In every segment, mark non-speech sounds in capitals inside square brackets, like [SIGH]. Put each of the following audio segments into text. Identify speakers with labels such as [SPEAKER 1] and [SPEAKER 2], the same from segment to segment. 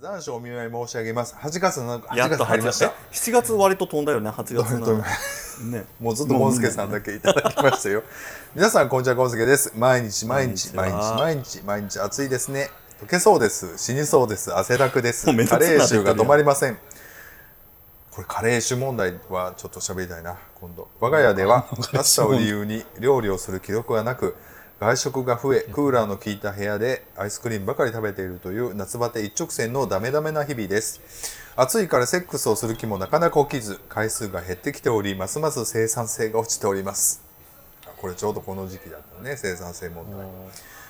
[SPEAKER 1] 残暑お見舞い申し上げます。8月の8
[SPEAKER 2] やっと
[SPEAKER 1] 月入りました。
[SPEAKER 2] え7月割と飛んだよね8月の。
[SPEAKER 1] だ
[SPEAKER 2] ね。
[SPEAKER 1] もうずっとゴンスケさんだけいただきましたよ。皆さんこんにちはゴンスケです。毎日毎日毎日毎日毎日暑いですね。溶けそうです。死にそうです。汗だくです。
[SPEAKER 2] もうめんど
[SPEAKER 1] 加
[SPEAKER 2] くさいな
[SPEAKER 1] 齢臭が止まりません。これ加齢臭問題はちょっと喋りたいな今度。我が家では [LAUGHS] 暑さを理由に料理をする記録がなく外食が増えクーラーの効いた部屋でアイスクリームばかり食べているという夏バテ一直線のダメダメな日々です。暑いからセックスをする気もなかなか起きず回数が減ってきておりますます生産性が落ちております。あこれちょうどこの時期だったね生産性問題。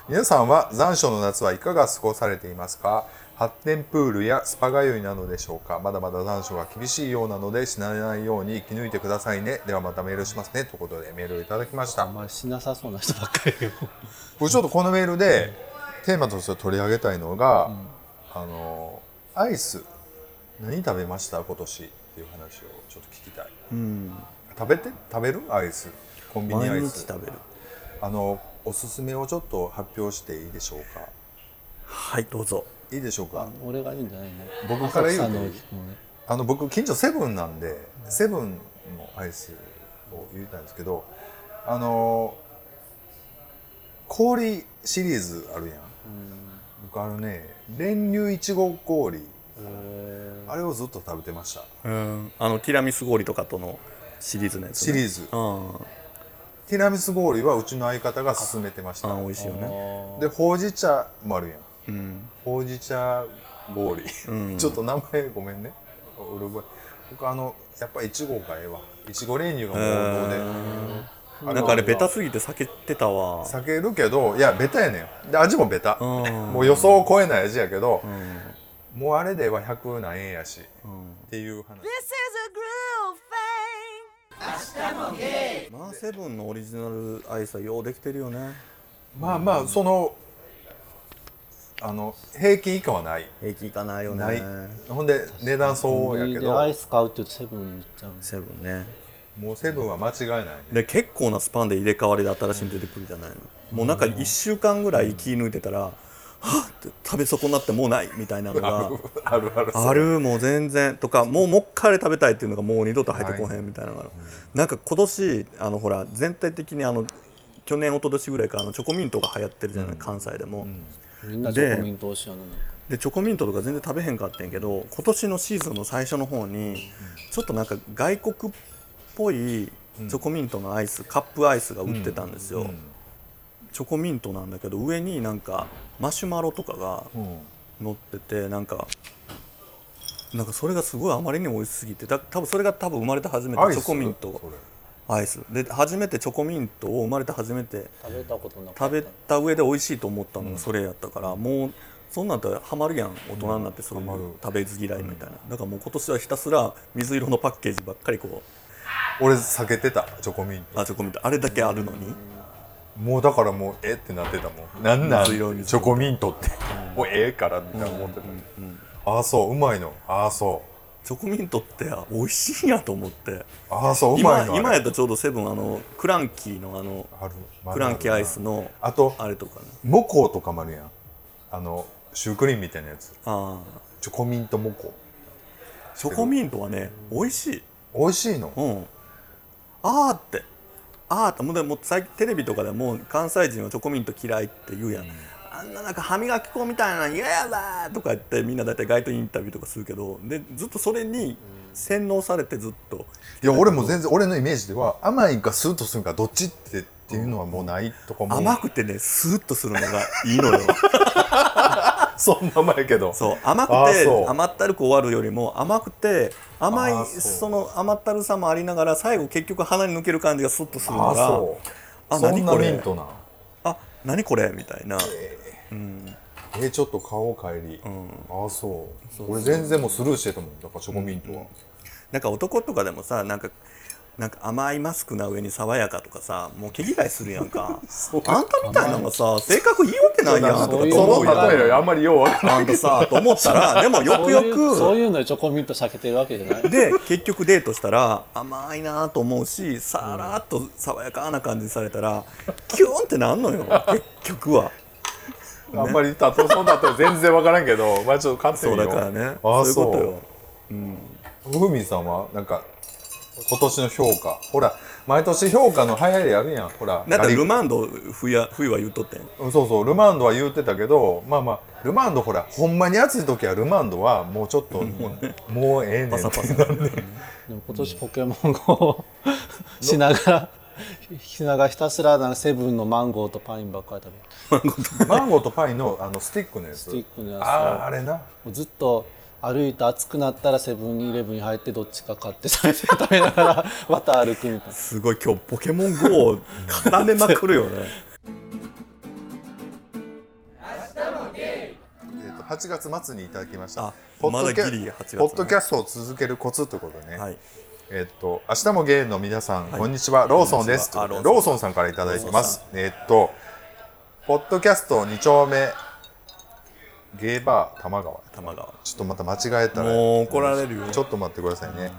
[SPEAKER 1] 皆さんは残暑の夏はいかが過ごされていますか？発展プールやスパ通いなのでしょうか？まだまだ残暑が厳しいようなので死なないように生き抜いてくださいね。ではまたメールしますね。ということでメールをいただきました。
[SPEAKER 3] あんまりしなさそうな人ばっかりよ。
[SPEAKER 1] 僕ちょっとこのメールでテーマとして取り上げたいのが、あのアイス何食べました？今年っていう話をちょっと聞きたい。
[SPEAKER 2] うん。
[SPEAKER 1] 食べて？食べる？アイス。コンビニア
[SPEAKER 2] 毎
[SPEAKER 1] イス。
[SPEAKER 2] 日食べる。
[SPEAKER 1] あのおすすめをちょっと発表していいでしょうか？
[SPEAKER 2] はいどうぞ
[SPEAKER 1] いいでしょうか？
[SPEAKER 3] 俺が言うんじゃないね。
[SPEAKER 1] 僕から言うと
[SPEAKER 3] ね。
[SPEAKER 1] あの僕近所セブンなんでセブンのアイスを言いたいんですけどあの氷シリーズあるやん。僕あのね練乳いちご氷あれをずっと食べてました。
[SPEAKER 2] うん。あのティラミス氷とかとのシリーズのやつ、ね、
[SPEAKER 1] シリーズ。
[SPEAKER 2] うん。
[SPEAKER 1] ティラミス氷はうちの相方が勧めてました。
[SPEAKER 2] あ美味しいよね。
[SPEAKER 1] でほうじ茶もあるやん
[SPEAKER 2] うん
[SPEAKER 1] ほうじ茶氷、
[SPEAKER 2] うん。
[SPEAKER 1] ちょっと名前ごめんね。うる覚え僕あのやっぱいちごがええわ。いちご練乳がもうで、あ
[SPEAKER 2] なんかあれベタすぎて避けてたわ。
[SPEAKER 1] 避けるけどいやベタやねん。で味もベタ。
[SPEAKER 2] うん。
[SPEAKER 1] もう予想を超えない味やけど、もうあれでは100何円やし、っていう話。
[SPEAKER 4] This is a groove thing.
[SPEAKER 2] まあセブンのオリジナルアイスはようできてるよね。
[SPEAKER 1] まあまあそのあの平均以下はない。
[SPEAKER 2] 平気いかないよね。
[SPEAKER 1] ない。ほんで値段相応やけ
[SPEAKER 3] でアイ
[SPEAKER 1] ど
[SPEAKER 3] ス買うって言うとセブンに行っちゃう
[SPEAKER 2] セブンね。
[SPEAKER 1] もうセブンは間違いない。ね
[SPEAKER 2] で結構なスパンで入れ替わりで新しいの出てくるじゃないの。もうなんか1週間ぐらい気抜いてたら、はっって食べ損なってもうないみたいなのが [LAUGHS]
[SPEAKER 1] あるある
[SPEAKER 2] あるもう全然。とかもうもう一回あれ食べたいっていうのがもう二度と入ってこへんみたいなのがある、なんか今年あのほら全体的にあの去年一昨年ぐらいからあのチョコミントが流行ってるじゃない、関西でも、
[SPEAKER 3] みんなチョコミント推しやのに
[SPEAKER 2] でチョコミントとか全然食べへんかったんやけど今年のシーズンの最初の方にちょっとなんか外国っぽいチョコミントのアイス、カップアイスが売ってたんですよ、チョコミントなんだけど上になんかマシュマロとかが
[SPEAKER 1] うん。
[SPEAKER 2] 乗っててなんかなんかそれがすごいあまりにも美味しすぎてだ多分それが多分生まれて初めてチョコミントアイス。で初めてチョコミントを生まれて初めて
[SPEAKER 3] 食べたことなかった。
[SPEAKER 2] 食べた上で美味しいと思ったのがそれやったから、もうそんなんとハマるやん大人になってそういう
[SPEAKER 1] ハマる。
[SPEAKER 2] 食べず嫌いみたいな、だからもう今年はひたすら水色のパッケージばっかりこ
[SPEAKER 1] 俺避けてたチョコミン
[SPEAKER 2] うあチョコミント。あれだけあるのに、
[SPEAKER 1] トもうだからもうえってなってたもん。なんなん？チョコミントって。もうええからみたいな思ってた。ああそううまいの。ああそう
[SPEAKER 2] チョコミントってあ美味しいんやと思って。
[SPEAKER 1] ああそう
[SPEAKER 2] 今今やったらちょうどセブンあのクランキーのあのクランキーアイスの
[SPEAKER 1] あと
[SPEAKER 2] あれとかね。
[SPEAKER 1] モコとかもあるやん。あのシュークリームみたいなやつ。
[SPEAKER 2] ああ。
[SPEAKER 1] チョコミントモコ
[SPEAKER 2] チョコミントはね美味しい。
[SPEAKER 1] 美味しいの？
[SPEAKER 2] うん。あーって。あーって。もうでも最近テレビとかでもう関西人はチョコミント嫌いって言うやん、あんななんか歯磨き粉みたいなの嫌やだとか言ってみんな大体街頭インタビューとかするけどでずっとそれに洗脳されてずっと。
[SPEAKER 1] いや俺も全然俺のイメージでは甘いかスーッとするかどっちってっていうのはもうないとかも
[SPEAKER 2] 甘くてねスーッとするのがいいのよ。[LAUGHS]
[SPEAKER 1] そんな甘いけど。
[SPEAKER 2] そう甘くて甘ったるく終わるよりも甘くて甘い
[SPEAKER 1] そ
[SPEAKER 2] の甘ったるさもありながら最後結局鼻に抜ける感じがスッとするの
[SPEAKER 1] あ
[SPEAKER 2] が
[SPEAKER 1] あ
[SPEAKER 2] あ
[SPEAKER 1] そんな
[SPEAKER 2] 何これ？
[SPEAKER 1] ミントな。
[SPEAKER 2] あ何これ？みたいな
[SPEAKER 1] えー、ちょっと買おう帰り、ああそう。俺全然もうスルーしてたもんだからチョコミントは、
[SPEAKER 2] なんか男とかでもさなんかなんか甘いマスクな上に爽やかとかさもう毛嫌いするやんか。[LAUGHS] あんたみたいなのがさ性格いいわけないやん。とか
[SPEAKER 3] そういう
[SPEAKER 2] と思うやん
[SPEAKER 1] 例えあんまりようわからん
[SPEAKER 2] あんたさと思ったらでもよくよ
[SPEAKER 3] そういうそう
[SPEAKER 2] く
[SPEAKER 3] いうのでチョコミント避けてるわけじゃない。
[SPEAKER 2] で結局デートしたら甘いなと思うしさらっと爽やかな感じにされたらキューンってなんのよ結局は
[SPEAKER 1] あんまりたとそんだと全然分からんけどまあちょっと勝手
[SPEAKER 2] そう
[SPEAKER 1] によ
[SPEAKER 2] だからね。
[SPEAKER 1] ああ
[SPEAKER 2] そういうことよ。
[SPEAKER 1] ふみさんはなんか今年の評価。ほら毎年評価の流行りあるやん。ほら
[SPEAKER 2] なんかルマンド冬は冬は言うとってん。
[SPEAKER 1] うんそうそうルマンドは言うてたけどまあまあルマンドほらほんまに暑い時はルマンドはもうちょっともうもうええねん
[SPEAKER 2] パサパサ。
[SPEAKER 3] で。も今年ポケモン GO [LAUGHS] しながらしながらひたすらなんかセブンのマンゴーとパインばっかり食べる [LAUGHS]
[SPEAKER 1] マンゴーとパインのあのスティックのやつ。
[SPEAKER 3] スティックのやつを。
[SPEAKER 1] あああれな。
[SPEAKER 3] もうずっと歩いて暑くなったらセブンイレブンに入ってどっちか買って食べて食べながら [LAUGHS] また歩くみたいな。
[SPEAKER 2] すごい今日ポケモン GO を絡めまくるよね。[LAUGHS]
[SPEAKER 1] えーと8月末にいただきました。
[SPEAKER 2] あ
[SPEAKER 1] ポッドキャ
[SPEAKER 2] まだギリ8月ね。
[SPEAKER 1] ポッドキャストを続けるコツということでね、
[SPEAKER 2] はい。
[SPEAKER 1] えっと明日もゲイの皆さん、こんにちは。ローソンです。
[SPEAKER 2] は。あ
[SPEAKER 1] ローソン。さんからいただいてます。えっとポッドキャスト2丁目。ゲイバー玉川。
[SPEAKER 2] 玉川。
[SPEAKER 1] ちょっとまた間違えたら。
[SPEAKER 2] もう怒られるよ。
[SPEAKER 1] ちょっと待ってくださいね、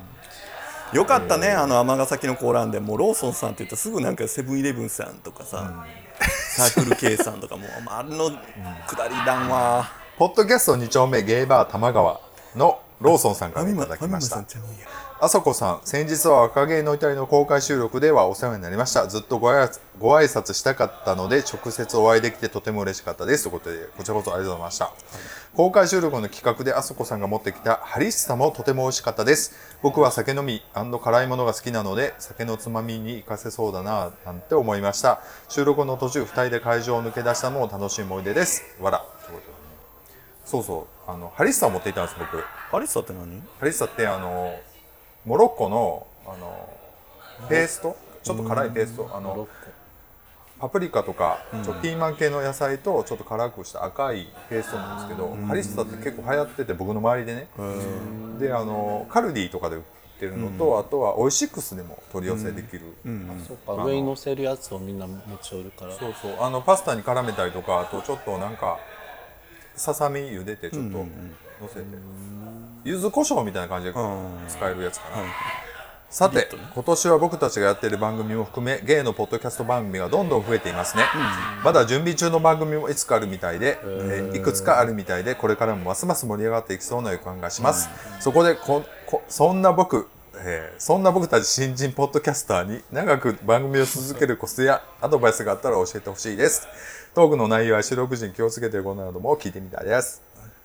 [SPEAKER 2] よかったね、あの尼崎のコーランで。もうローソンさんって言ったらすぐなんかセブンイレブンさんとかさ、サークル K さんとかも [LAUGHS] うあの下り段は
[SPEAKER 1] ポッドキャスト2丁目ゲイバー玉川のローソンさんからいただきましたあそこさん先日は若芸の至りの公開収録ではお世話になりました。ずっとご挨拶ご挨拶したかったので直接お会いできてとても嬉しかったです。ということでこちらこそありがとうございました、公開収録の企画であそこさんが持ってきたハリッサもとても美味しかったです。僕は酒飲み辛いものが好きなので酒のつまみに活かせそうだななんて思いました。収録の途中2人で会場を抜け出したのも楽しい思い出です。わらそうそう。あのハリッサを持っていたんです僕。
[SPEAKER 2] アリッサって何？
[SPEAKER 1] ハリッサってあのモロッコのあのペースト？ちょっと辛いペースト？あのパプリカとかちょっとピーマン系の野菜とちょっと辛くした赤いペーストなんですけどハリッサって結構流行ってて僕の周りでね。であのカルディとかで売ってるのとあとはオイシックスでも取り寄せできる。
[SPEAKER 3] そっか。上に乗せるやつをみんな持ち寄るから。
[SPEAKER 1] そうそう。あのパスタに絡めたりとかあとちょっとなんかささみ茹でてちょっと乗せて。柚子胡椒みたいな感じで使えるやつかな、さて、今年は僕たちがやっている番組も含めゲイのポッドキャスト番組がどんどん増えていますね、まだ準備中の番組もいつかあるみたいで、えー。いくつかあるみたいでこれからもますます盛り上がっていきそうな予感がします、そこでここそんな僕えーそんな僕たち新人ポッドキャスターに長く番組を続けるコツやアドバイスがあったら教えてほしいです。トークの内容や収録時に気をつけていることなども聞いてみたいです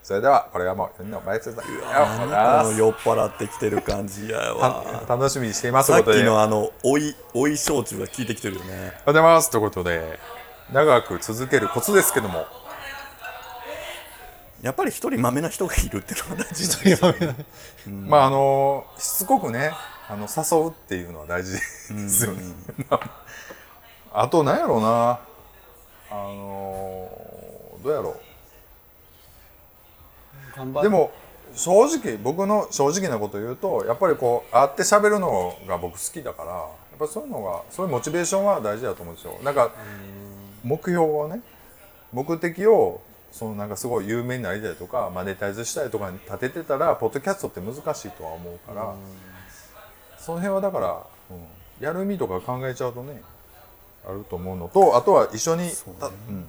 [SPEAKER 1] それではこれはもう4人の前説だ
[SPEAKER 2] あの酔っ払ってきてる感じやわ。
[SPEAKER 1] た楽しみにしています
[SPEAKER 2] さっきのあの追い追い焼酎が効いてきてるよね。
[SPEAKER 1] おはようございます。ということで長く続けるコツですけども。
[SPEAKER 2] やっぱり一人まめな人がいるっていうのが大事だよね。
[SPEAKER 1] まああのしつこくねあの誘うっていうのは大事ですよね。[LAUGHS] あと何やろうな。あのどうやろうでも正直僕の正直なこと言うとやっぱりこう会って喋るのが僕好きだからやっぱりそういうのがそういうモチベーションは大事だと思うんですよ。なんか目標をね目的をそのなんかすごい有名になりたいとかマネタイズしたいとかに立ててたらポッドキャストって難しいとは思うからその辺はだから、うんやる意味とか考えちゃうとねあると思うのとあとは一緒に、たうん。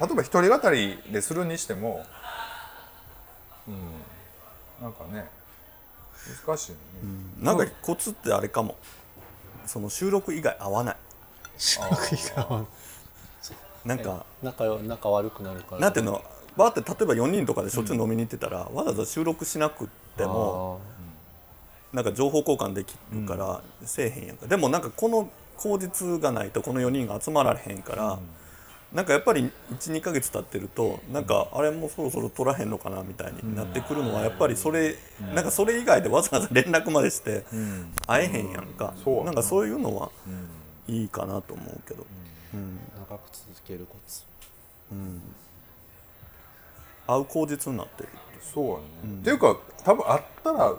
[SPEAKER 1] 例えば一人語りでするにしても、うん、なんかね難しいよね、
[SPEAKER 2] なんかコツってあれかも。その収録以外合わない。なんか
[SPEAKER 3] 仲よ仲悪くなるから。
[SPEAKER 2] なんていうの？バーって例えば4人とかでしょっちゅう飲みに行ってたら、わざわざ収録しなくってもなんか情報交換できるからせえへんやんか、でもなんかこの口実がないとこの4人が集まられへんから、なんかやっぱり12ヶ月経ってるとなんかあれもうそろそろ取らへんのかなみたいになってくるのはやっぱりそれ、なんかそれ以外でわざわざ連絡までして会えへんやんか、
[SPEAKER 1] そう。
[SPEAKER 2] なんかそういうのはいいかなと思うけど、
[SPEAKER 3] 長く続けるコツ。
[SPEAKER 2] 会う口実になってる
[SPEAKER 1] そうやね、っていうか多分あったら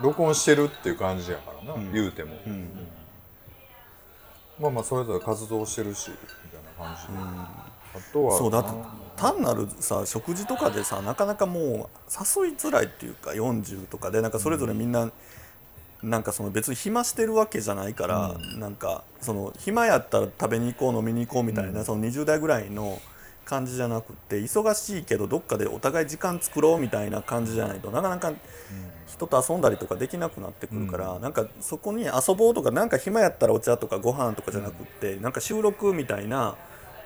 [SPEAKER 1] 録音してるっていう感じやからな、言うても、まあまあそれぞれ活動してるし感じ。で、あとは
[SPEAKER 2] そうだ単なるさ食事とかでさなかなかもう誘いづらいっていうか40とかでなんかそれぞれみんな、なんかその別に暇してるわけじゃないから、なんかその暇やったら食べに行こう飲みに行こうみたいな、その20代ぐらいの感じじゃなくて忙しいけどどっかでお互い時間作ろうみたいな感じじゃないとなかなか人と遊んだりとかできなくなってくるから、なんかそこに遊ぼうとかなんか暇やったらお茶とかご飯とかじゃなくって、なんか収録みたいな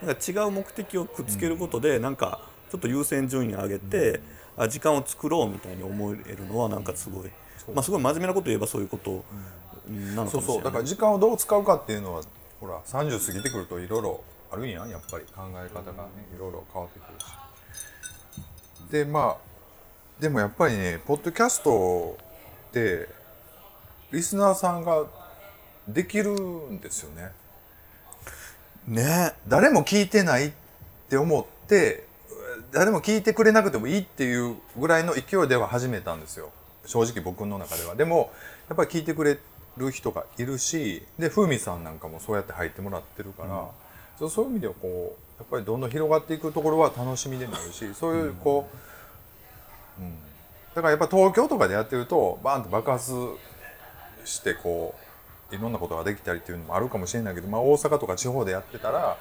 [SPEAKER 2] なんか違う目的をくっつけることで、なんかちょっと優先順位上げて、あ時間を作ろうみたいに思えるのはなんかすごい、まあすごい真面目なこと言えばそういうことなのか
[SPEAKER 1] そう
[SPEAKER 2] もしれない。
[SPEAKER 1] そうだから時間をどう使うかっていうのはほら30過ぎてくるといろいろあるんやん。やっぱり考え方がねいろいろ変わってくるし。でまあでもやっぱりねポッドキャストってリスナーさんができるんですよね
[SPEAKER 2] ね
[SPEAKER 1] 誰も聞いてないって思って誰も聞いてくれなくてもいいっていうぐらいの勢いでは始めたんですよ。正直僕の中では。でもやっぱり聞いてくれる人がいるしで風味さんなんかもそうやって入ってもらってるから、そうそういう意味ではこうやっぱりどんどん広がっていくところは楽しみでもあるしそういうこう、うん、だからやっぱ東京とかでやってるとバーンと爆発してこういろんなことができたりっていうのもあるかもしれないけど、まあ、大阪とか地方でやってたら、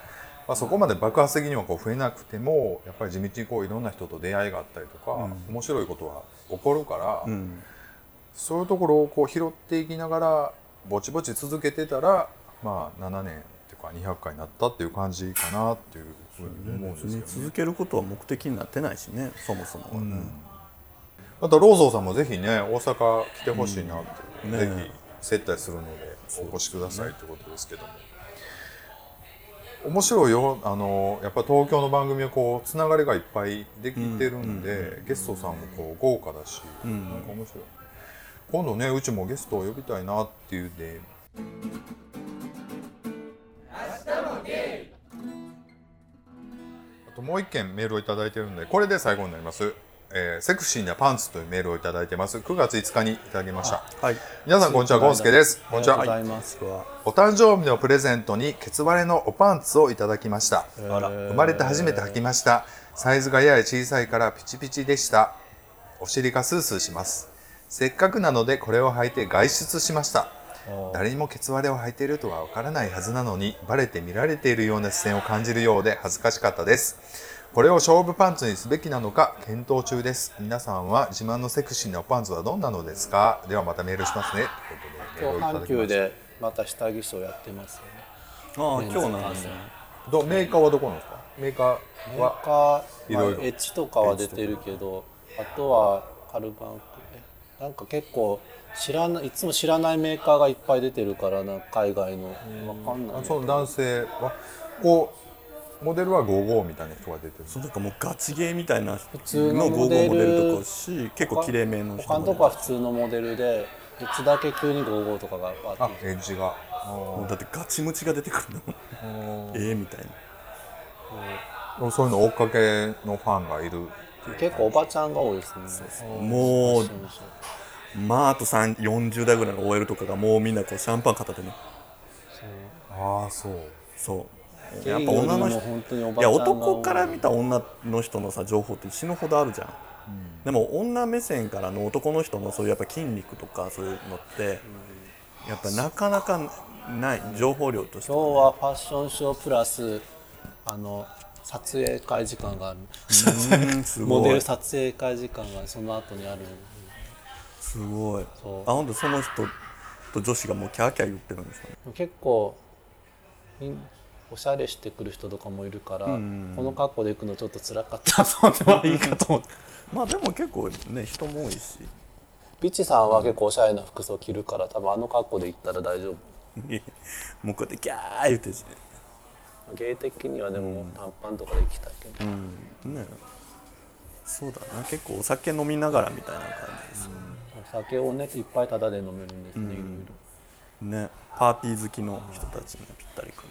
[SPEAKER 1] まあ、そこまで爆発的にはこう増えなくてもやっぱり地道にこういろんな人と出会いがあったりとか、面白いことは起こるから、
[SPEAKER 2] うん。
[SPEAKER 1] そういうところをこう拾っていきながらぼちぼち続けてたら、まあ、7年っていうか200回になったっていう感じかなっていうふうに思うんですけどね。
[SPEAKER 2] 続けることは目的になってないしねそもそもはね、
[SPEAKER 1] あとローソンさんもぜひね大阪来てほしいなって、
[SPEAKER 2] うん。ね
[SPEAKER 1] ぜひ接待するのでお越しくださいということですけども、面白いよ。あのやっぱ東京の番組はこうつながりがいっぱいできてるんで、ゲストさんもこう豪華だし、なんか面白い。今度ねうちもゲストを呼びたいなっていうで。あともう一件メールをいただいてるんでこれで最後になります、えーセクシーなパンツというメールをいただいてます。9月5日にいただきました。
[SPEAKER 2] はい。
[SPEAKER 1] 皆さんこんにちはゴンスケです。こんにち
[SPEAKER 3] ありがとうご
[SPEAKER 1] は
[SPEAKER 3] ざいます。
[SPEAKER 1] お誕生日のプレゼントにケツバレのおパンツをいただきました。生まれて初めて履きました。サイズがやや小さいからピチピチでした。お尻がスースーします。せっかくなのでこれを履いて外出しました。誰にもケツ割れを履いているとはわからないはずなのにバレて見られているような視線を感じるようで恥ずかしかったですこれを勝負パンツにすべきなのか検討中です。皆さんは自慢のセクシーなパンツはどんなのですか？ではまたメールしますね。という
[SPEAKER 3] 今日阪急でまた下着ショーやってますよね。
[SPEAKER 2] ああ今日なんですね。
[SPEAKER 1] どメーカーはどこなんですか？メーカー
[SPEAKER 3] メ
[SPEAKER 1] は
[SPEAKER 3] ーカー、
[SPEAKER 1] いろいろ。
[SPEAKER 3] まあエッジとかは出てるけど、あとはカルバンなんか結構知らないいつも知らないメーカーがいっぱい出てるからな海外の。わかんない。
[SPEAKER 1] あその男性は？こうモデルは55みたいな人が出てる。
[SPEAKER 2] そうなんかもうガチゲーみたいな普
[SPEAKER 3] 通の
[SPEAKER 2] の55
[SPEAKER 3] モデル
[SPEAKER 2] とかし結構綺麗めの人
[SPEAKER 3] 他のとこは普通のモデルでいつだけ急に55とかが
[SPEAKER 1] あ
[SPEAKER 3] あって。
[SPEAKER 1] エッジが。
[SPEAKER 2] もうだってガチムチが出てくるの [LAUGHS] ええみたいな。
[SPEAKER 1] そう。いうの追っかけのファンがいる
[SPEAKER 3] 結構おばちゃんが多いですね。
[SPEAKER 2] もう
[SPEAKER 3] そうそう
[SPEAKER 2] まああと3 40代ぐらいの OL とかがもうみんなこうシャンパン片手に。
[SPEAKER 1] ああそう。
[SPEAKER 2] そうやっぱ女の人いや男から見た女の人のさ情報って死ぬほどあるじゃん、でも女目線からの男の人のそういうやっぱ筋肉とかそういうのって、やっぱなかなかない情報量として
[SPEAKER 3] 今日はファッションショープラスあの撮影会時間がある。
[SPEAKER 2] うんすごい。
[SPEAKER 3] モデル撮影会時間がその後にある。
[SPEAKER 2] すごい。あほんとその人と女子がもうキャーキャー言ってるんですよね。
[SPEAKER 3] 結構おしゃれしてくる人とかもいるから、この格好で行くのちょっと辛かったそうでもいいかと思って。[LAUGHS]
[SPEAKER 2] まあでも結構ね人も多いし。
[SPEAKER 3] ビッチさんは結構おしゃれな服装着るから多分あの格好で行ったら大丈夫。
[SPEAKER 2] もうこうやってギャー言ってし。
[SPEAKER 3] 芸的にはでも短パンとかで行きたいけど、
[SPEAKER 2] ね。そうだな結構お酒飲みながらみたいな感じですよ
[SPEAKER 3] お酒をねいっぱいタダで飲めるんですね、いろいろ。
[SPEAKER 2] ね。パーティー好きの人たちにぴったりくる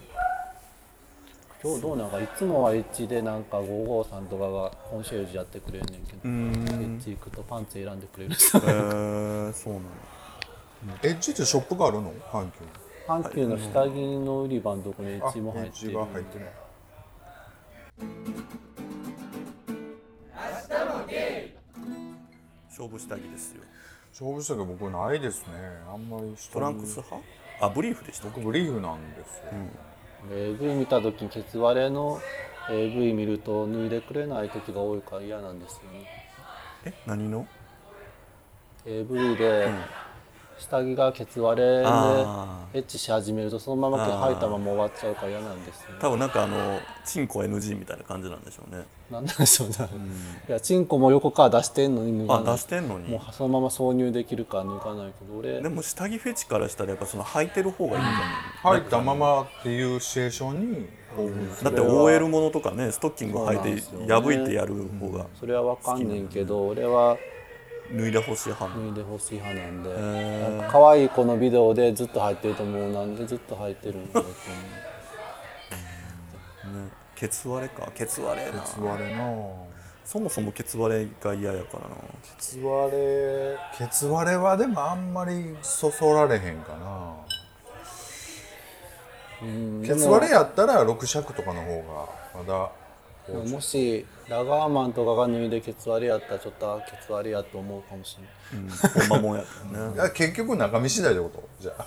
[SPEAKER 3] 今日どうなんかいつもはエッジでなんか55さんとかがコンシェルジュやってくれんねんけどエッジ行くとパンツ選んでくれる。人
[SPEAKER 2] へえそうなの
[SPEAKER 1] エッジってショップがあるの？阪急に
[SPEAKER 3] 阪急の下着の売り場のとこにエッジも入
[SPEAKER 1] エッジ
[SPEAKER 3] ってる。
[SPEAKER 1] が入ってる
[SPEAKER 2] 勝負下着ですよ。
[SPEAKER 1] 勝負したけど僕ないですね。あんまり下着
[SPEAKER 2] トランクス派？あブリーフでした
[SPEAKER 1] 僕ブリーフなんですよ、
[SPEAKER 3] で AV 見た時にケツ割れの AV 見ると脱いでくれない時が多いから嫌なんですよね。
[SPEAKER 2] え何の
[SPEAKER 3] ？AV で下着がケツ割れで
[SPEAKER 2] あ
[SPEAKER 3] エッチし始めるとそのまま履いたまま終わっちゃうから嫌なんですよね
[SPEAKER 2] 多分なんかあのチンコ NG みたいな感じなんでしょうね。
[SPEAKER 3] なんなんでしょうね、いやチンコも横から出してんのに脱
[SPEAKER 2] あ
[SPEAKER 3] がない。
[SPEAKER 2] 出してんのに。
[SPEAKER 3] もうそのまま挿入できるから脱がないけど俺
[SPEAKER 2] でも下着フェチからしたらやっぱその履いてる方がいいんじゃない？
[SPEAKER 1] 入ったままっていうシチュエーションに
[SPEAKER 2] だって OL ものとかねストッキング履いて破いてやる方が。
[SPEAKER 3] それはわかんねんけど俺は
[SPEAKER 2] 脱いでほしい派
[SPEAKER 3] 脱いでほしい派なんで、可愛い子のビデオでずっと入ってると思うなんでずっと入ってるんだと思う。
[SPEAKER 2] ねケツ割れか。ケツ割れな。
[SPEAKER 1] ケツ割れな。
[SPEAKER 2] そもそもケツ割れが嫌やからな。
[SPEAKER 1] ケツ割れ。ケツ割れはでもあんまりそそられへんかな。
[SPEAKER 3] うん
[SPEAKER 1] ケツ割れやったら6尺とかの方がまだ
[SPEAKER 3] でももしラガーマンとかが脱いでケツ割れやったらちょっとあケツ割れやと思うかもしれない。
[SPEAKER 2] うん。ほんまもんやったよね
[SPEAKER 1] いや結局中身次第ってこと？じゃあ。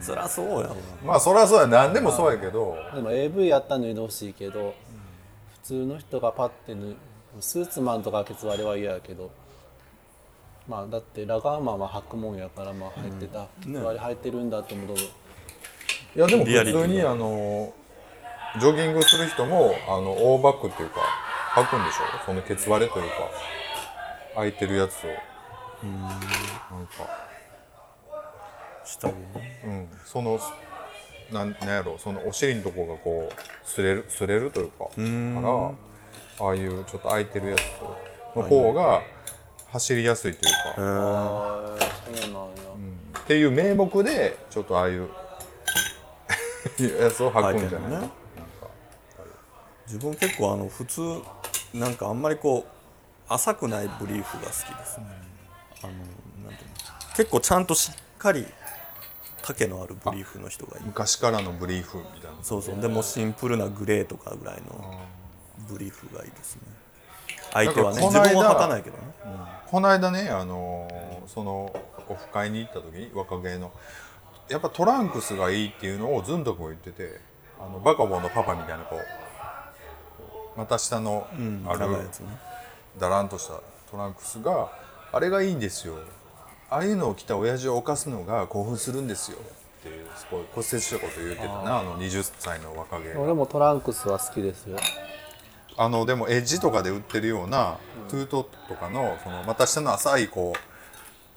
[SPEAKER 2] そりゃそうやわ。
[SPEAKER 1] まあそりゃそうや。何でもそうやけど。
[SPEAKER 3] でも AV やったら脱いでほしいけど、普通の人がパッて脱いスーツマンとかケツ割れは嫌やけどまあだってラガーマンは履くもんやからまあ入ってた、ケツ割れ履いてるんだと思う。と
[SPEAKER 1] いやでも普通にあのジョギングする人もあのオーバックっていうか履くんでしょ？そのケツ割れというか空いてるやつを。なんか。
[SPEAKER 2] 下着ね。
[SPEAKER 1] うん。そのなんなんやろ？そのお尻のとこがこう擦れる擦れるというか。からああいうちょっと空いてるやつの方が走りやすいというか、
[SPEAKER 2] えー。
[SPEAKER 3] ああそうなんや、
[SPEAKER 1] っていう名目でちょっとああいう [LAUGHS] やつを履くんじゃない、
[SPEAKER 2] 自分結構あの普通なんかあんまりこう浅くないブリーフが好きですね、あのなんていうの結構ちゃんとしっかり丈のあるブリーフの人がいい
[SPEAKER 1] 昔からのブリーフみたいな。
[SPEAKER 2] そうそう。でもシンプルなグレーとかぐらいのブリーフがいいですね。相手はね自分は履かないけどね。
[SPEAKER 1] この間ねあのーそのオフ会に行った時に若気のやっぱトランクスがいいっていうのをずんとくも言っててあのバカボンのパパみたいなこう股下のある、だらんとしたトランクスがあれがいいんですよ。ああいうのを着た親父を犯すのが興奮するんですよ。っていうすごい骨折したこと言ってたなあの20歳の若気が。
[SPEAKER 3] 俺もトランクスは好きですよ。
[SPEAKER 1] あのでもエッジとかで売ってるような、トゥートとかのその股下の浅いこ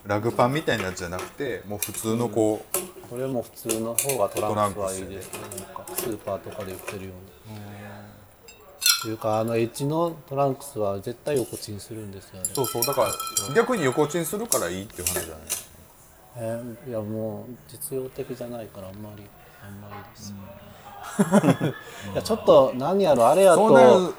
[SPEAKER 1] うラグパンみたいなやつじゃなくてもう普通のこう、
[SPEAKER 3] 俺も普通の方がトランクスはいいです。ねスーパーとかで売ってるようなっていうかあのエッジのトランクスは絶対横チンするんですよね。
[SPEAKER 1] そうそうだから逆に横チンするからいいっていう話じゃない
[SPEAKER 3] えーいやもう実用的じゃないからあんまりあんまりです、[LAUGHS] いやちょっと何やろあれやと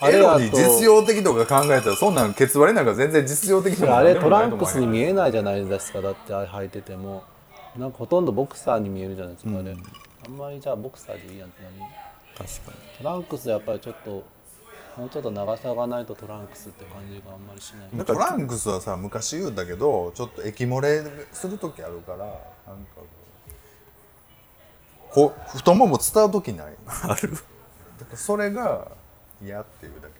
[SPEAKER 3] あ
[SPEAKER 1] エ
[SPEAKER 3] れ
[SPEAKER 1] に実用的とか考えたらそんなんケツ割れなんか全然実用的でも
[SPEAKER 3] あれトランクスに見えないじゃないですかだってあれ履いてても。なんかほとんどボクサーに見えるじゃないですか、あれ。あんまりじゃあボクサーでいいやんってなり
[SPEAKER 2] 確かに。
[SPEAKER 3] トランクスやっぱりちょっともうちょっと長さがないとトランクスって感じがあんまりしない。
[SPEAKER 1] トランクスはさ昔言うんだけどちょっと液漏れする時あるからなんかこう太もも伝う時ない？
[SPEAKER 2] ある。
[SPEAKER 1] だからそれが嫌っていうだけ。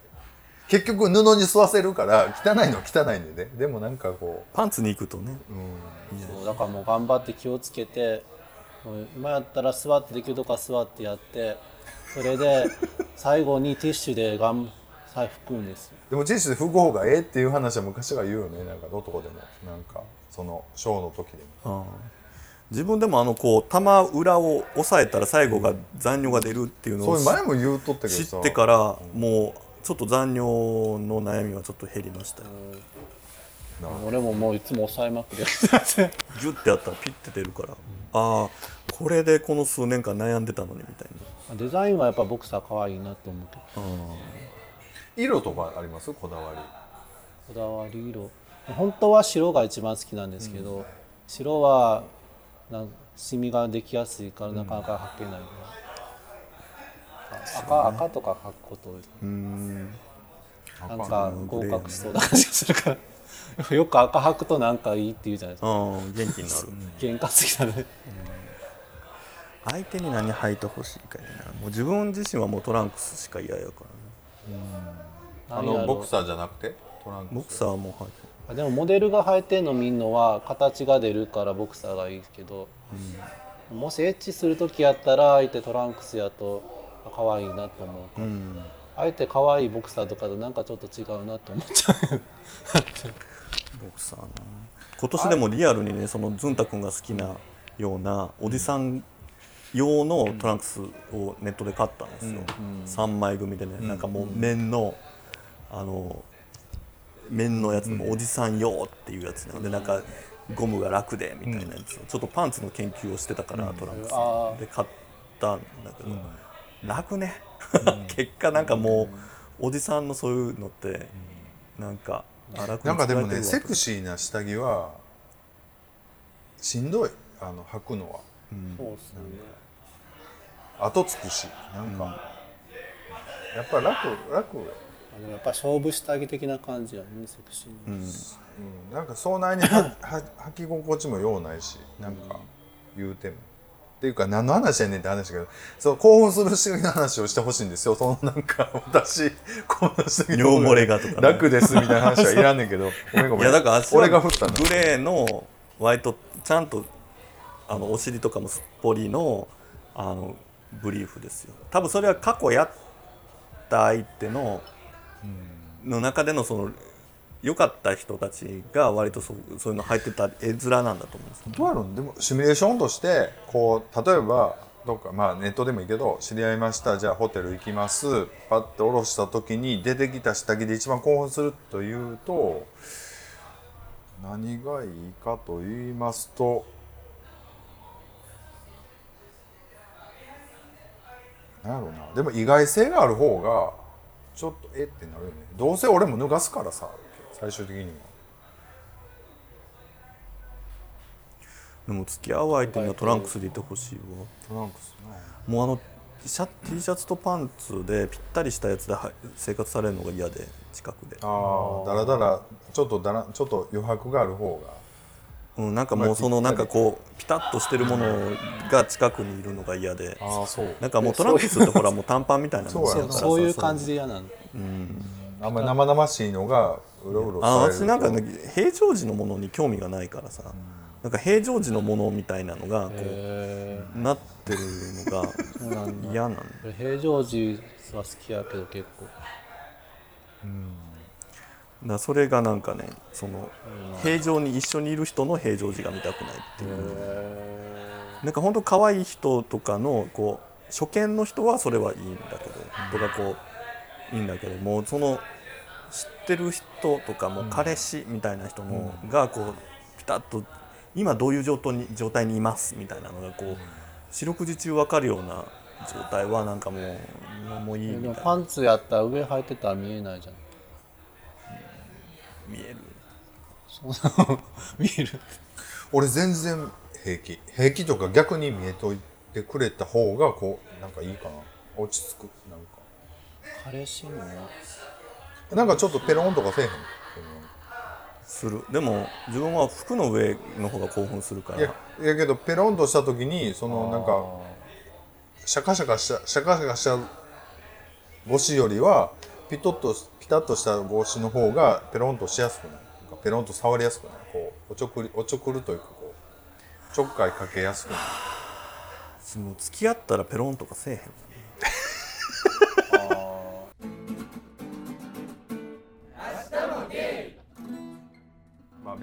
[SPEAKER 1] 結局布に吸わせるから汚いのは汚いんでね。でもなんかこ
[SPEAKER 2] パンツに行くとね。
[SPEAKER 3] そうだからもう頑張って気をつけて今やったら座ってできるとこは座ってやってそれで最後にティッシュでがん再拭くんです
[SPEAKER 1] でもティッシュで拭く方がええっていう話は昔は言うよね。なんかどこでも。なんかそのショーの時でも。
[SPEAKER 2] 自分でもあのこう玉裏を押さえたら最後が残尿が出るっていうのを
[SPEAKER 1] 前も言うとったけど
[SPEAKER 2] 知
[SPEAKER 1] さ
[SPEAKER 2] ってからもうちょっと残尿の悩みはちょっと減りましたよ
[SPEAKER 3] 俺ももういつも抑えまくりや。っ [LAUGHS] て
[SPEAKER 2] ギュッてやったらピッて出るから。ああこれでこの数年間悩んでたのにみたい
[SPEAKER 3] デザインはやっぱボクサー可愛いなと思うけど
[SPEAKER 1] 色とかあります？こだわり。
[SPEAKER 3] こだわり色。本当は白が一番好きなんですけど、白はなんシミができやすいからなかなか履けない。な、赤赤とか履くことなんか合格しそうな感じがするから [LAUGHS] よく赤履くとなんかいいって言うじゃないですか。
[SPEAKER 2] 元気になる。[LAUGHS]
[SPEAKER 3] 験担ぎだね。
[SPEAKER 2] 相手に何履いてほしいかやな。もう自分自身はもうトランクスしか嫌やからね。
[SPEAKER 1] あのボクサーじゃなくて？トランクス。
[SPEAKER 2] ボクサーも履いて
[SPEAKER 3] あでもモデルが履いてんの見んのは形が出るからボクサーがいいけど、もしエッチする時やったら相手トランクスやと可愛いなと思うか。ら、
[SPEAKER 2] うん。
[SPEAKER 3] あえて可愛いボクサーとかとなんかちょっと違うなと思っちゃう [LAUGHS]
[SPEAKER 2] ボクサーな今年でもリアルにねそのズンタ君が好きなようなおじさん用のトランクスをネットで買ったんですよ、3枚組でね、なんかもう綿のあの綿のやつでもおじさん用っていうやつなのでなんかゴムが楽でみたいなやつをちょっとパンツの研究をしてたからトランクスで買ったんだけど、楽ね。[LAUGHS] 結果なんかもうおじさんのそういうのってなんか
[SPEAKER 1] なんかでもねセクシーな下着はしんどい。あの履くのは。
[SPEAKER 3] そうっすね。
[SPEAKER 1] 後つくし。なんか、やっぱ楽楽、
[SPEAKER 3] あでもやっぱ勝負下着的な感じやねセクシーな、
[SPEAKER 1] うん、なんかそんなには [LAUGHS] は履き心地もようないしなんか言うても。っていうか何の話やねんって話だけどそう興奮する下着の話をしてほしいんですよ。そのなんか私こんな下着の方
[SPEAKER 2] 尿漏れがとかね。
[SPEAKER 1] 楽ですみたいな話はいらんねんけど。ごめんごめん。
[SPEAKER 2] いやだから
[SPEAKER 1] 俺が振ったの。
[SPEAKER 2] グレーの割とちゃんとあのお尻とかもすっぽりのあのブリーフですよ。多分それは過去やった相手の、の中でのその良かった人たちが割とそうそういうの入ってた絵面なんだと思うんです。
[SPEAKER 1] どうやろう？でもシミュレーションとしてこう例えばどっかまあネットでもいいけど知り合いました。じゃあホテル行きます。パッて下ろした時に出てきた下着で一番興奮するというと何がいいかと言いますとなんやろうな。でも意外性がある方がちょっとえってなるよね。どうせ俺も脱がすからさ。最終的には。
[SPEAKER 2] でも付き合う相手にはトランクスでいてほしいわ。
[SPEAKER 1] トランクスな
[SPEAKER 2] もうあのシャ T シャツとパンツでぴったりしたやつでは生活されるのが嫌で近くで、
[SPEAKER 1] ああだらだらちょっとだらちょっと余白がある方が。
[SPEAKER 2] うん、なんかもうそのなんかこうピタッとしてるものが近くにいるのが嫌で。
[SPEAKER 1] ああそう。
[SPEAKER 2] なんかもうトランクスって [LAUGHS] ほらもう短パンみたいな
[SPEAKER 1] そう
[SPEAKER 3] そういう感じで嫌なの。
[SPEAKER 1] あんまり生々しいのがうろうろ
[SPEAKER 2] あ私なんかね平常時のものに興味がないからさ、なんか平常時のものみたいなのがこ
[SPEAKER 3] へ
[SPEAKER 2] うなってるのが嫌なんだ。
[SPEAKER 3] え平常時は好きやけど結構。
[SPEAKER 2] だからそれがなんかねその平常に一緒にいる人の平常時が見たくないっていう。なんか本当可愛い人とかのこう初見の人はそれはいいんだけど、とかこういいんだけどもうその知ってる人とかもう彼氏みたいな人の、がこうピタッと今どういう状態に状態にいますみたいなのがこう四六時中分かるような状態はなんかもうもういい
[SPEAKER 3] でも
[SPEAKER 2] みたいな。
[SPEAKER 3] パンツやったら上履いてたら見えないじゃん。
[SPEAKER 2] 見える。
[SPEAKER 3] 見える？
[SPEAKER 1] 俺全然平気。平気とか逆に見えといてくれた方がこうなんかいいかな。落ち着く。なんか。
[SPEAKER 3] 彼氏も
[SPEAKER 1] なんかちょっとペロンとかせえへん
[SPEAKER 2] する。でも自分は服の上の方が興奮するから。
[SPEAKER 1] いやいやけどペロンとした時にそのなんかシャカシャカしたシャカシャカした帽子よりはピトッとピタッとした帽子の方がペロンとしやすくない？なんかペロンと触りやすくない？こうおちょくりおちょくるというかこうちょっかいかけやすくない？
[SPEAKER 2] もう付き合ったらペロンとかせえへん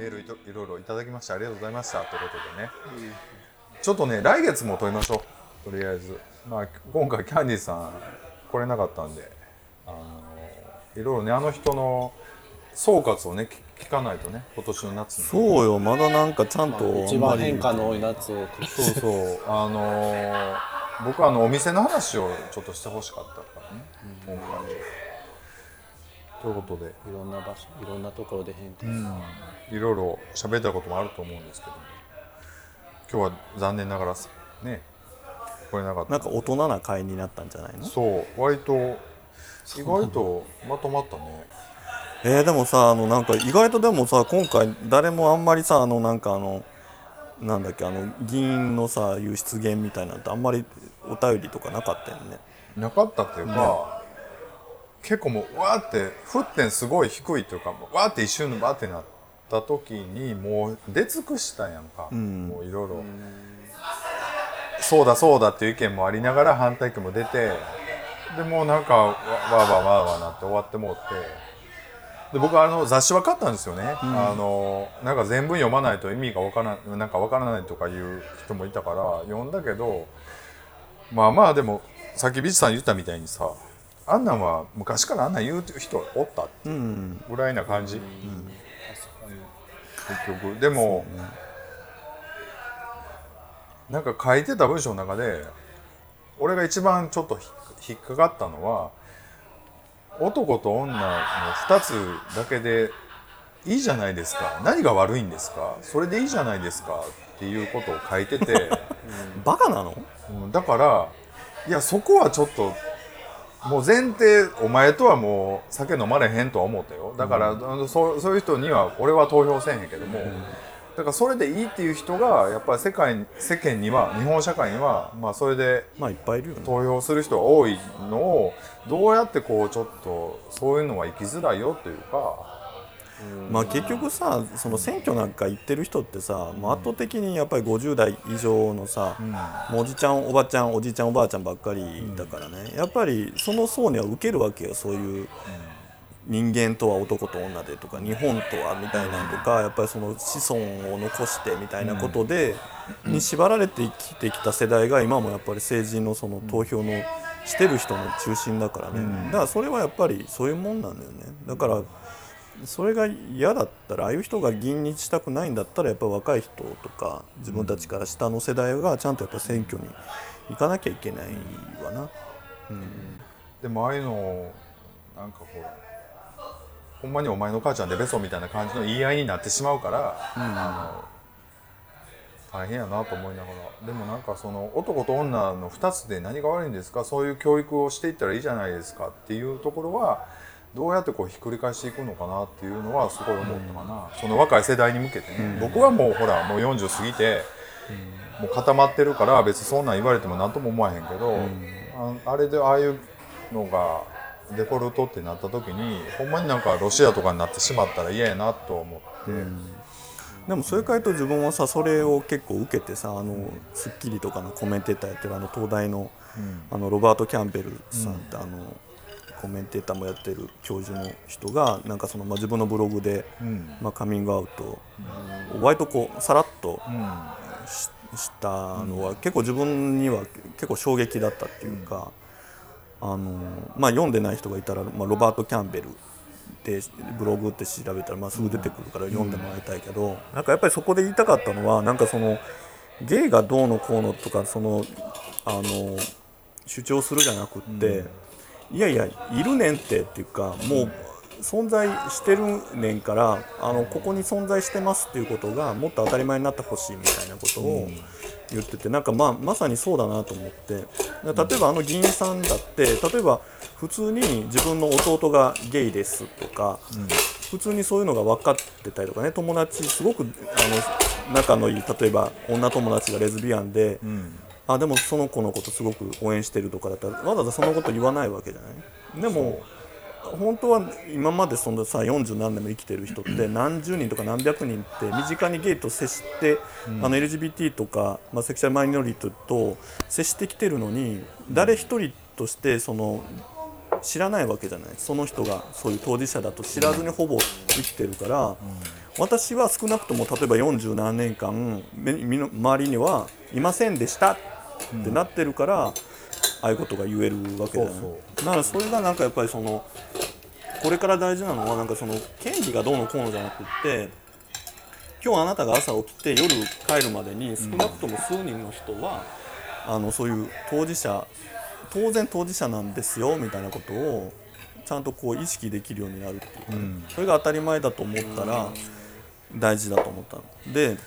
[SPEAKER 1] メールいといろいろいただきましてありがとうございました。ということでね、ちょっとね来月も撮りましょう。とりあえず、まあ、今回キャンディーさん来れなかったんで。あのいろいろねあの人の総括をね聞聞かないとね今年の夏に。
[SPEAKER 2] そうよ。まだなんかちゃんと
[SPEAKER 3] 一番変化の多い夏を。
[SPEAKER 1] そうそう。あのー僕はあのお店の話をちょっとしてほしかったからね、今回ということで
[SPEAKER 3] いろんな場所いろんなところで変化する、
[SPEAKER 1] いろいろ喋ったこともあると思うんですけども。今日は残念ながらね来れなかった。
[SPEAKER 2] なんか大人な会になったんじゃないの？
[SPEAKER 1] そう割と意外とまとまったね。
[SPEAKER 2] えー、でもさあのなんか意外とでもさ今回誰もあんまりさあのなんかあのなんだっけあの議員のさいう出現みたいなんてあんまりお便りとかなかったよね。
[SPEAKER 1] なかったっていうか、結構もうわーって沸点すごい低いというかわーって一瞬のバーってなった時にもう出尽くしたやんか、もういろいろ。そうだそうだっていう意見もありながら反対意見も出てでもうなんかわわーわーわーわーなって終わってもうて。で僕あの雑誌は買ったんですよね、あのなんか全文読まないと意味がわからなんかわからないとかいう人もいたから読んだけどまあまあでもさっきビチさん言ったみたいにさあんなんは昔からあんなん言う人おったぐらいな感じ、結局。でも、なんか書いてた文章の中で俺が一番ちょっと引っかかったのは男と女の2つだけでいいじゃないですか。何が悪いんですか。それでいいじゃないですかっていうことを書いてて、[LAUGHS]
[SPEAKER 2] バカなの？
[SPEAKER 1] うん。だからいやそこはちょっともう前提お前とはもう酒飲まれへんとは思ったよ。だから、あのそうそういう人には俺は投票せえへんけども、だからそれでいいっていう人がやっぱり世界に世間には日本社会にはまあそれで
[SPEAKER 2] まあいっぱいいるよね。
[SPEAKER 1] 投票する人が多いのをどうやってこうちょっとそういうのは生きづらいよというか。
[SPEAKER 2] まあ結局さその選挙なんか行ってる人ってさ、圧倒的にやっぱり50代以上のさ、もうおじちゃんおばちゃんおじいちゃんおばあちゃんばっかりだからね、やっぱりその層には受けるわけよそういう人間とは男と女でとか日本とはみたいなのとかやっぱりその子孫を残してみたいなことで、に縛られて生きてきた世代が今もやっぱり政治のその投票のしてる人の中心だからね、だからそれはやっぱりそういうもんなんだよね。だからそれが嫌だったらああいう人が議員にしたくないんだったらやっぱ若い人とか自分たちから下の世代がちゃんとやっぱ選挙に行かなきゃいけないわな。うん。
[SPEAKER 1] でもああいうのなんかほらほんまにお前の母ちゃんでベソみたいな感じの言い合いになってしまうから、あの大変やなと思いながら。でもなんかその男と女の2つで何が悪いんですか？そういう教育をしていったらいいじゃないですかっていうところはどうやってこうひっくり返していくのかなっていうのはすごい思ったかな、その若い世代に向けてね、僕はもうほらもう40過ぎて、もう固まってるから別にそんなん言われても何とも思わへんけど、ああれでああいうのがデフォルトってなった時にほんまになんかロシアとかになってしまったら嫌やなと思って、
[SPEAKER 2] でもそれからと自分はさそれを結構受けてさ「あのスッキリ」とかのコメンテーターやってるあの東大の,、あのロバート・キャンベルさんって、あのコメンテーターもやってる教授の人がなんかその、まあ、自分のブログで、まあ、カミングアウトを割とこうさらっとししたのは、結構自分には結構衝撃だったっていうか、あのまあ、読んでない人がいたら、まあ、ロバート・キャンベルでブログって調べたら、まあ、すぐ出てくるから読んでもらいたいけど、なんかやっぱりそこで言いたかったのはなんかそのゲイがどうのこうのとかそのあの主張するじゃなくって、いやいやいるねんってっていうかもう存在してるねんからあのここに存在してますっていうことがもっと当たり前になってほしいみたいなことを言っててなんかまあまさにそうだなと思って。例えばあの議員さんだって例えば普通に自分の弟がゲイですとか、普通にそういうのが分かってたりとかね友達すごくあの仲のいい例えば女友達がレズビアンで、あでもその子のことすごく応援してるとかだったらわざわざそのこと言わないわけじゃない？でも本当は今までそのさ40何年も生きてる人って何十人とか何百人って身近にゲイと接して、あの LGBT とか、まあ、セクシャルマイノリティと接してきてるのに誰一人としてその知らないわけじゃない？その人がそういう当事者だと知らずにほぼ生きてるから、私は少なくとも例えば40何年間周りにはいませんでしたってなってるから、ああいうことが言えるわけじゃない
[SPEAKER 1] そう。
[SPEAKER 2] だからそれがなんかやっぱりそのこれから大事なのはなんかその権利がどうのこうのじゃなくって今日あなたが朝起きて夜帰るまでに少なくとも数人の人は、あのそういう当事者当然当事者なんですよみたいなことをちゃんとこう意識できるようになるっていうか、それが当たり前だと思ったら大事だと思ったの。で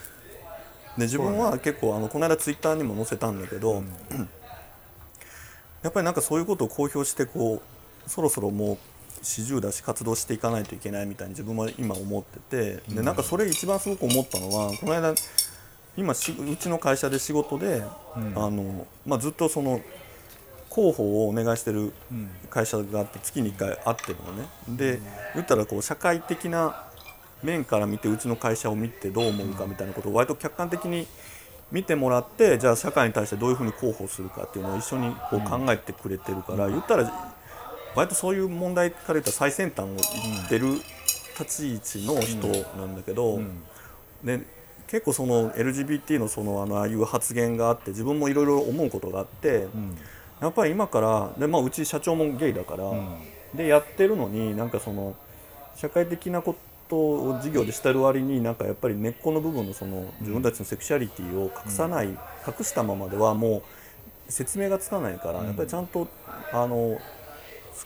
[SPEAKER 2] で自分は結構あのこの間ツイッターにも載せたんだけど、[CLEARS THROAT] やっぱりなんかそういうことを公表してこうそろそろもう40だし活動していかないといけないみたいに自分は今思っててでなんかそれ一番すごく思ったのはこの間今しうちの会社で仕事で、あのまあ、ずっとその広報をお願いしてる会社があって月に1回会ってるのね。で言ったらこう社会的な面から見てうちの会社を見てどう思うかみたいなことを割と客観的に見てもらってじゃあ社会に対してどういうふうに広報するかっていうのを一緒にこう考えてくれてるから言ったら割とそういう問題から言ったら最先端を言ってる立ち位置の人なんだけど、で結構その LGBT のそのあのああいう発言があって自分もいろいろ思うことがあって、やっぱり今からで、まあ、うち社長もゲイだから、でやってるのになんかその社会的なことを事業でしてる割になんかやっぱり根っこの部分のその自分たちのセクシャリティを隠さない、隠したままではもう説明がつかないから、やっぱりちゃんとあの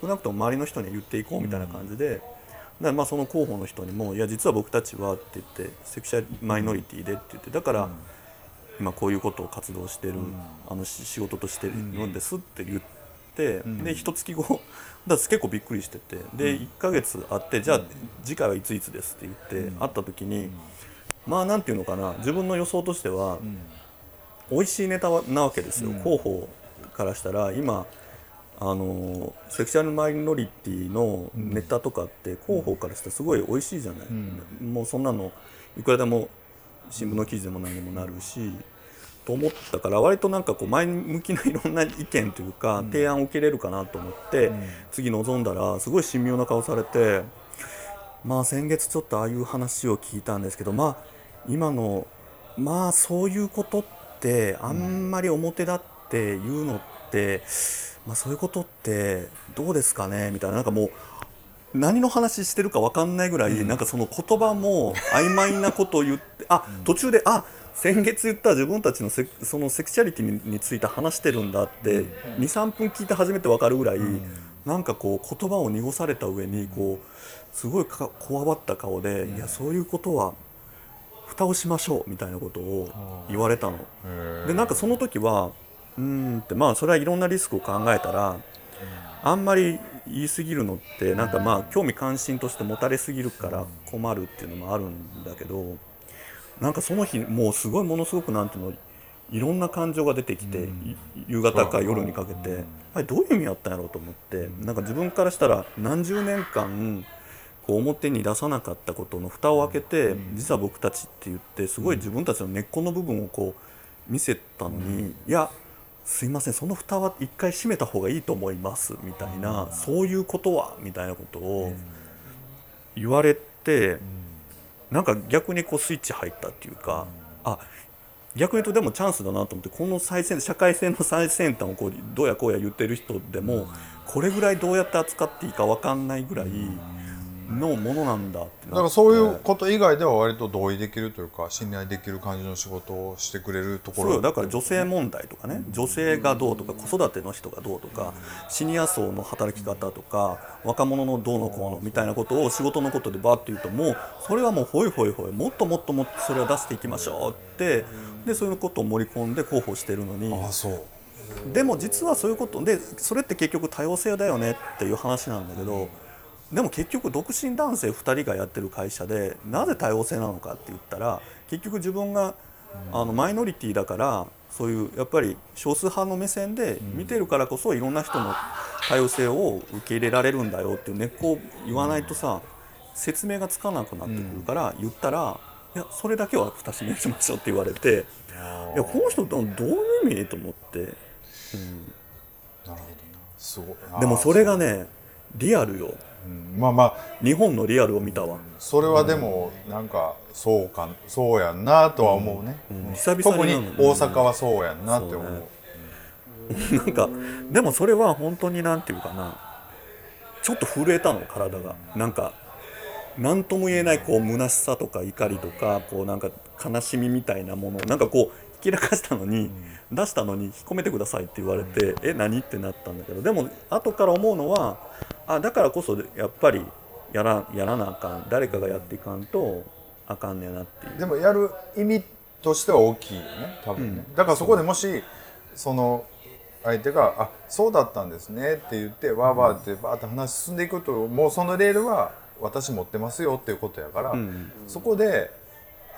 [SPEAKER 2] 少なくとも周りの人には言っていこうみたいな感じで。だまあその広報の人にも「いや実は僕たちは」って言って「セクシャルマイノリティで」って言ってだから今こういうことを活動してる、あのし仕事としてるんですって言って、で一月後 [LAUGHS] だ結構びっくりしててで1ヶ月あってじゃあ次回はいついつですって言って会った時にまあなんていうのかな自分の予想としては美味しいネタなわけですよ、広報からしたら今あのセクシャルマイノリティのネタとかって広報からしたらすごい美味しいじゃない、もうそんなのいくらでも新聞の記事でも何にもなるしと思ったから割となんかこう前向きないろんな意見というか提案を受けれるかなと思って次臨んだらすごい神妙な顔されてまあ先月ちょっとああいう話を聞いたんですけどまあ今のまあそういうことってあんまり表立って言うのって、まあ、そういうことってどうですかね？みたいななんかもう何の話してるか分かんないぐらい、なんかその言葉も曖昧なことを言ってあ途中であ先月言った自分たちのセそのセクシャリティにについて話してるんだって23分聞いて初めて分かるぐらい、なんかこう言葉を濁された上にこうすごいかこわばった顔で、いやそういうことは蓋をしましょうみたいなことを言われたの。でなんかその時はうーんってまあそれはいろんなリスクを考えたらあんまり言い過ぎるのってなんかまあ興味関心として持たれすぎるから困るっていうのもあるんだけどなんかその日もうすごいものすごくなんていうのいろんな感情が出てきて、い夕方から夜にかけて、あれどういう意味やったんやろうと思って、なんか自分からしたら何十年間こう表に出さなかったことの蓋を開けて、実は僕たちって言ってすごい自分たちの根っこの部分をこう見せたのに、いやすいませんその蓋は一回閉めた方がいいと思いますみたいな、そういうことはみたいなことを言われて、なんか逆にこうスイッチ入ったっていうか、あ逆に言うとでもチャンスだなと思ってこの最先社会性の最先端をこうどうやこうや言ってる人でもこれぐらいどうやって扱っていいか分かんないぐらいのものなんだって
[SPEAKER 1] だからそういうこと以外では割と同意できるというか信頼できる感じの仕事をしてくれるところ。
[SPEAKER 2] そうよ。だから女性問題とかね。女性がどうとか子育ての人がどうとかシニア層の働き方とか若者のどうのこうのみたいなことを仕事のことでバーって言うともうそれはもうほいほいほいもっともっともっとそれは出していきましょうってでそういうことを盛り込んで広報してるのに
[SPEAKER 1] ああそう。
[SPEAKER 2] でも実はそういうことでそれって結局多様性だよねっていう話なんだけどでも結局独身男性2人がやってる会社でなぜ多様性なのかって言ったら結局自分があのマイノリティだからそういうやっぱり少数派の目線で見てるからこそいろんな人の多様性を受け入れられるんだよっていう根っこを言わないとさ説明がつかなくなってくるから言ったら「いやそれだけは蓋閉めしましょう」って言われていやこの人どういう意味と思って。
[SPEAKER 1] なるほどな。すごい。あ
[SPEAKER 2] でもそれがねリアルよ
[SPEAKER 1] うん。まあまあ
[SPEAKER 2] 日本のリアルを見たわ、
[SPEAKER 1] それはでもなんかそうかそうやんなとは思うね、
[SPEAKER 2] うん。久々
[SPEAKER 1] 特に
[SPEAKER 2] になる
[SPEAKER 1] 大阪はそうやんなって思う。
[SPEAKER 2] そうね。なんかでもそれは本当になんていうかな。ちょっと震えたの体が。なんか何とも言えないこう虚しさとか怒りとかこうなんか悲しみみたいなもの。なんかこう引き出かしたのに、出したのに引っ込めてくださいって言われて、え何ってなったんだけどでも後から思うのはあだからこそやっぱりやらやらなあかん誰かがやっていかんとあかんねやなっていう。
[SPEAKER 1] でもやる意味としては大きいよね多分ね、だからそこでもしその相手が「あそうだったんですね」って言ってわーわーってバーって話進んでいくともうそのレールは私持ってますよっていうことやから、
[SPEAKER 2] ん。
[SPEAKER 1] そこで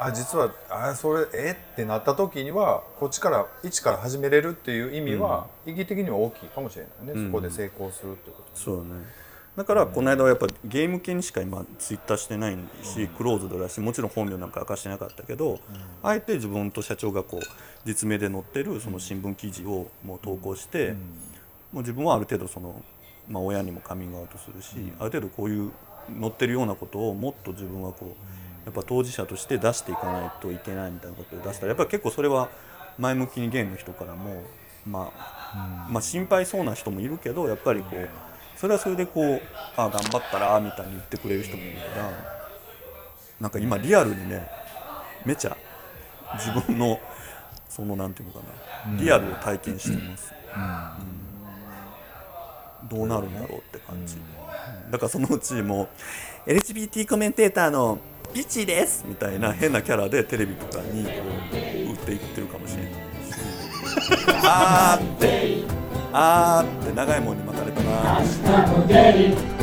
[SPEAKER 1] あ実はあそれえ？ってなった時にはこっちから一から始めれるっていう意味は、意義的には大きいかもしれないね、そこで成功するってこと
[SPEAKER 2] そうだね。だからこの間はやっぱゲーム系にしか今ツイッターしてないし、クローズドだしもちろん本名なんか明かしてなかったけど、あえて自分と社長がこう実名で載ってるその新聞記事をもう投稿して、もう自分はある程度その、まあ、親にもカミングアウトするし、ある程度こういう載ってるようなことをもっと自分はこうやっぱ当事者として出していかないといけないみたいなことを出したらやっぱり結構それは前向きにゲイの人からも、まあまあ心配そうな人もいるけどやっぱりこうそれはそれでこうあ頑張ったらみたいに言ってくれる人もいるからなんか今リアルにねめちゃ自分のそのなんていうのかなリアルを体験してます、うん。どうなるんだろうって感じ、うん。だからそのうちもう LGBT コメンテーターのピチです。みたいな変なキャラでテレビとかにこう売っていってるかもしれない。しあーって。あーって長いもんに巻かれたな
[SPEAKER 4] 明日も出る